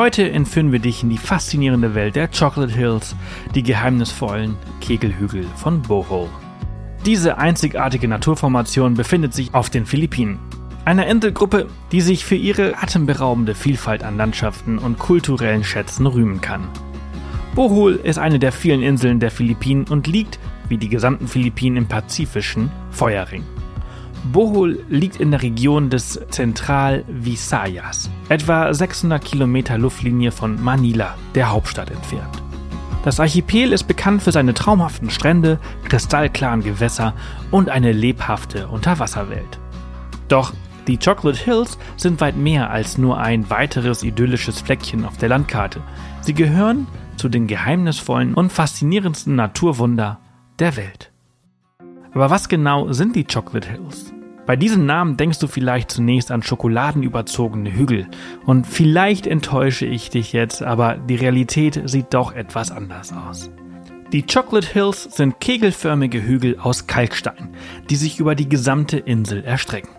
Heute entführen wir dich in die faszinierende Welt der Chocolate Hills, die geheimnisvollen Kegelhügel von Bohol. Diese einzigartige Naturformation befindet sich auf den Philippinen, einer Inselgruppe, die sich für ihre atemberaubende Vielfalt an Landschaften und kulturellen Schätzen rühmen kann. Bohol ist eine der vielen Inseln der Philippinen und liegt, wie die gesamten Philippinen, im pazifischen Feuerring. Bohol liegt in der Region des Zentral-Visayas, etwa 600 Kilometer Luftlinie von Manila, der Hauptstadt, entfernt. Das Archipel ist bekannt für seine traumhaften Strände, kristallklaren Gewässer und eine lebhafte Unterwasserwelt. Doch die Chocolate Hills sind weit mehr als nur ein weiteres idyllisches Fleckchen auf der Landkarte. Sie gehören zu den geheimnisvollen und faszinierendsten Naturwunder der Welt. Aber was genau sind die Chocolate Hills? Bei diesem Namen denkst du vielleicht zunächst an schokoladenüberzogene Hügel. Und vielleicht enttäusche ich dich jetzt, aber die Realität sieht doch etwas anders aus. Die Chocolate Hills sind kegelförmige Hügel aus Kalkstein, die sich über die gesamte Insel erstrecken.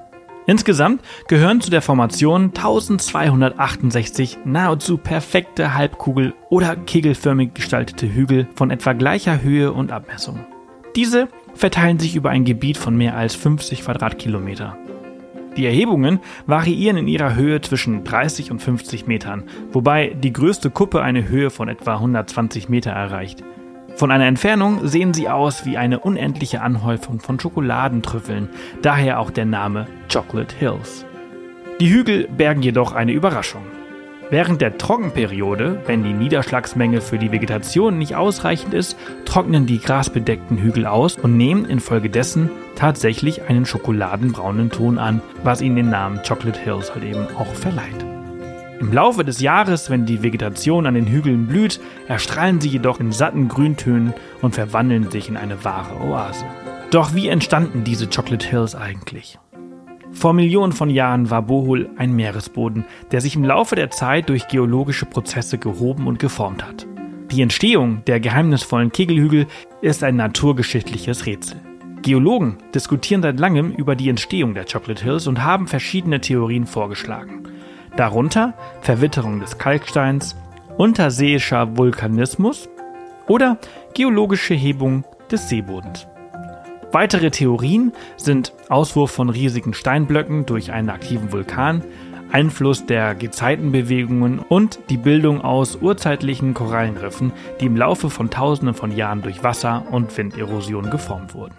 Insgesamt gehören zu der Formation 1268 nahezu perfekte Halbkugel- oder kegelförmig gestaltete Hügel von etwa gleicher Höhe und Abmessung. Diese verteilen sich über ein Gebiet von mehr als 50 Quadratkilometer. Die Erhebungen variieren in ihrer Höhe zwischen 30 und 50 Metern, wobei die größte Kuppe eine Höhe von etwa 120 Meter erreicht. Von einer Entfernung sehen sie aus wie eine unendliche Anhäufung von Schokoladentrüffeln, daher auch der Name Chocolate Hills. Die Hügel bergen jedoch eine Überraschung. Während der Trockenperiode, wenn die Niederschlagsmenge für die Vegetation nicht ausreichend ist, trocknen die grasbedeckten Hügel aus und nehmen infolgedessen tatsächlich einen schokoladenbraunen Ton an, was ihnen den Namen Chocolate Hills halt eben auch verleiht. Im Laufe des Jahres, wenn die Vegetation an den Hügeln blüht, erstrahlen sie jedoch in satten Grüntönen und verwandeln sich in eine wahre Oase. Doch wie entstanden diese Chocolate Hills eigentlich? Vor Millionen von Jahren war Bohol ein Meeresboden, der sich im Laufe der Zeit durch geologische Prozesse gehoben und geformt hat. Die Entstehung der geheimnisvollen Kegelhügel ist ein naturgeschichtliches Rätsel. Geologen diskutieren seit langem über die Entstehung der Chocolate Hills und haben verschiedene Theorien vorgeschlagen. Darunter Verwitterung des Kalksteins, unterseeischer Vulkanismus oder geologische Hebung des Seebodens. Weitere Theorien sind Auswurf von riesigen Steinblöcken durch einen aktiven Vulkan, Einfluss der Gezeitenbewegungen und die Bildung aus urzeitlichen Korallenriffen, die im Laufe von Tausenden von Jahren durch Wasser- und Winderosion geformt wurden.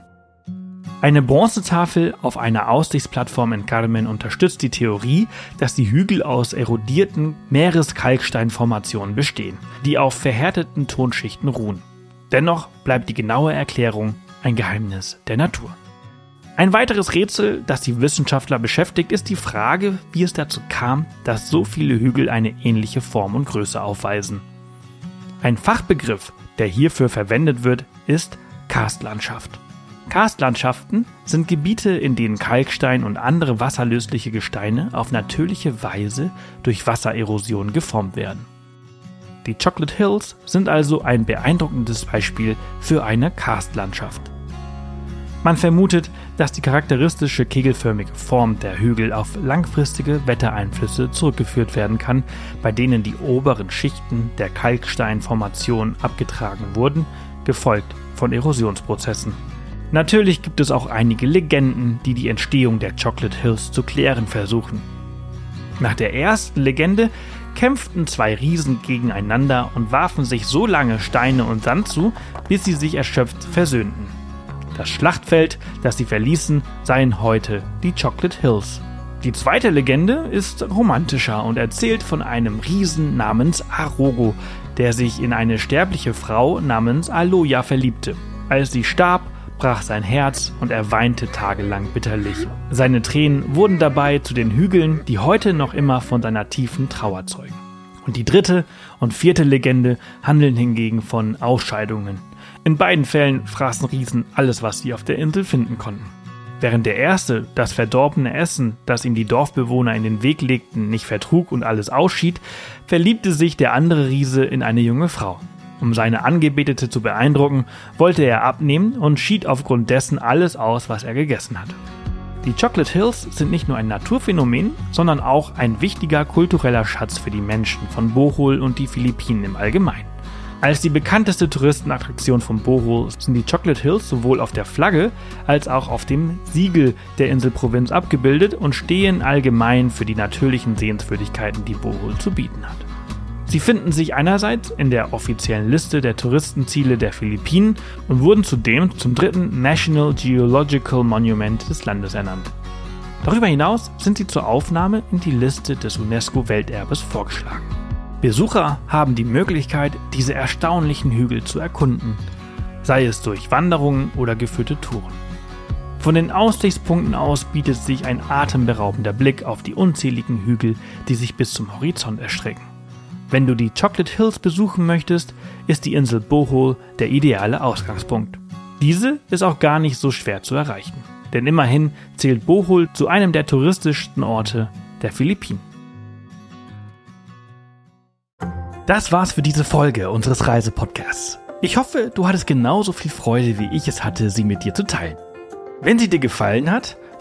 Eine Bronzetafel auf einer Aussichtsplattform in Carmen unterstützt die Theorie, dass die Hügel aus erodierten Meereskalksteinformationen bestehen, die auf verhärteten Tonschichten ruhen. Dennoch bleibt die genaue Erklärung ein Geheimnis der Natur. Ein weiteres Rätsel, das die Wissenschaftler beschäftigt, ist die Frage, wie es dazu kam, dass so viele Hügel eine ähnliche Form und Größe aufweisen. Ein Fachbegriff, der hierfür verwendet wird, ist Karstlandschaft. Karstlandschaften sind Gebiete, in denen Kalkstein und andere wasserlösliche Gesteine auf natürliche Weise durch Wassererosion geformt werden. Die Chocolate Hills sind also ein beeindruckendes Beispiel für eine Karstlandschaft. Man vermutet, dass die charakteristische kegelförmige Form der Hügel auf langfristige Wettereinflüsse zurückgeführt werden kann, bei denen die oberen Schichten der Kalksteinformation abgetragen wurden, gefolgt von Erosionsprozessen. Natürlich gibt es auch einige Legenden, die die Entstehung der Chocolate Hills zu klären versuchen. Nach der ersten Legende kämpften zwei Riesen gegeneinander und warfen sich so lange Steine und Sand zu, bis sie sich erschöpft versöhnten. Das Schlachtfeld, das sie verließen, seien heute die Chocolate Hills. Die zweite Legende ist romantischer und erzählt von einem Riesen namens Arogo, der sich in eine sterbliche Frau namens Aloja verliebte. Als sie starb, brach sein Herz und er weinte tagelang bitterlich. Seine Tränen wurden dabei zu den Hügeln, die heute noch immer von seiner tiefen Trauer zeugen. Und die dritte und vierte Legende handeln hingegen von Ausscheidungen. In beiden Fällen fraßen Riesen alles, was sie auf der Insel finden konnten. Während der erste das verdorbene Essen, das ihm die Dorfbewohner in den Weg legten, nicht vertrug und alles ausschied, verliebte sich der andere Riese in eine junge Frau. Um seine Angebetete zu beeindrucken, wollte er abnehmen und schied aufgrund dessen alles aus, was er gegessen hatte. Die Chocolate Hills sind nicht nur ein Naturphänomen, sondern auch ein wichtiger kultureller Schatz für die Menschen von Bohol und die Philippinen im Allgemeinen. Als die bekannteste Touristenattraktion von Bohol sind die Chocolate Hills sowohl auf der Flagge als auch auf dem Siegel der Inselprovinz abgebildet und stehen allgemein für die natürlichen Sehenswürdigkeiten, die Bohol zu bieten hat. Sie finden sich einerseits in der offiziellen Liste der Touristenziele der Philippinen und wurden zudem zum dritten National Geological Monument des Landes ernannt. Darüber hinaus sind sie zur Aufnahme in die Liste des UNESCO-Welterbes vorgeschlagen. Besucher haben die Möglichkeit, diese erstaunlichen Hügel zu erkunden, sei es durch Wanderungen oder geführte Touren. Von den Aussichtspunkten aus bietet sich ein atemberaubender Blick auf die unzähligen Hügel, die sich bis zum Horizont erstrecken. Wenn du die Chocolate Hills besuchen möchtest, ist die Insel Bohol der ideale Ausgangspunkt. Diese ist auch gar nicht so schwer zu erreichen, denn immerhin zählt Bohol zu einem der touristischsten Orte der Philippinen. Das war's für diese Folge unseres Reisepodcasts. Ich hoffe, du hattest genauso viel Freude, wie ich es hatte, sie mit dir zu teilen. Wenn sie dir gefallen hat,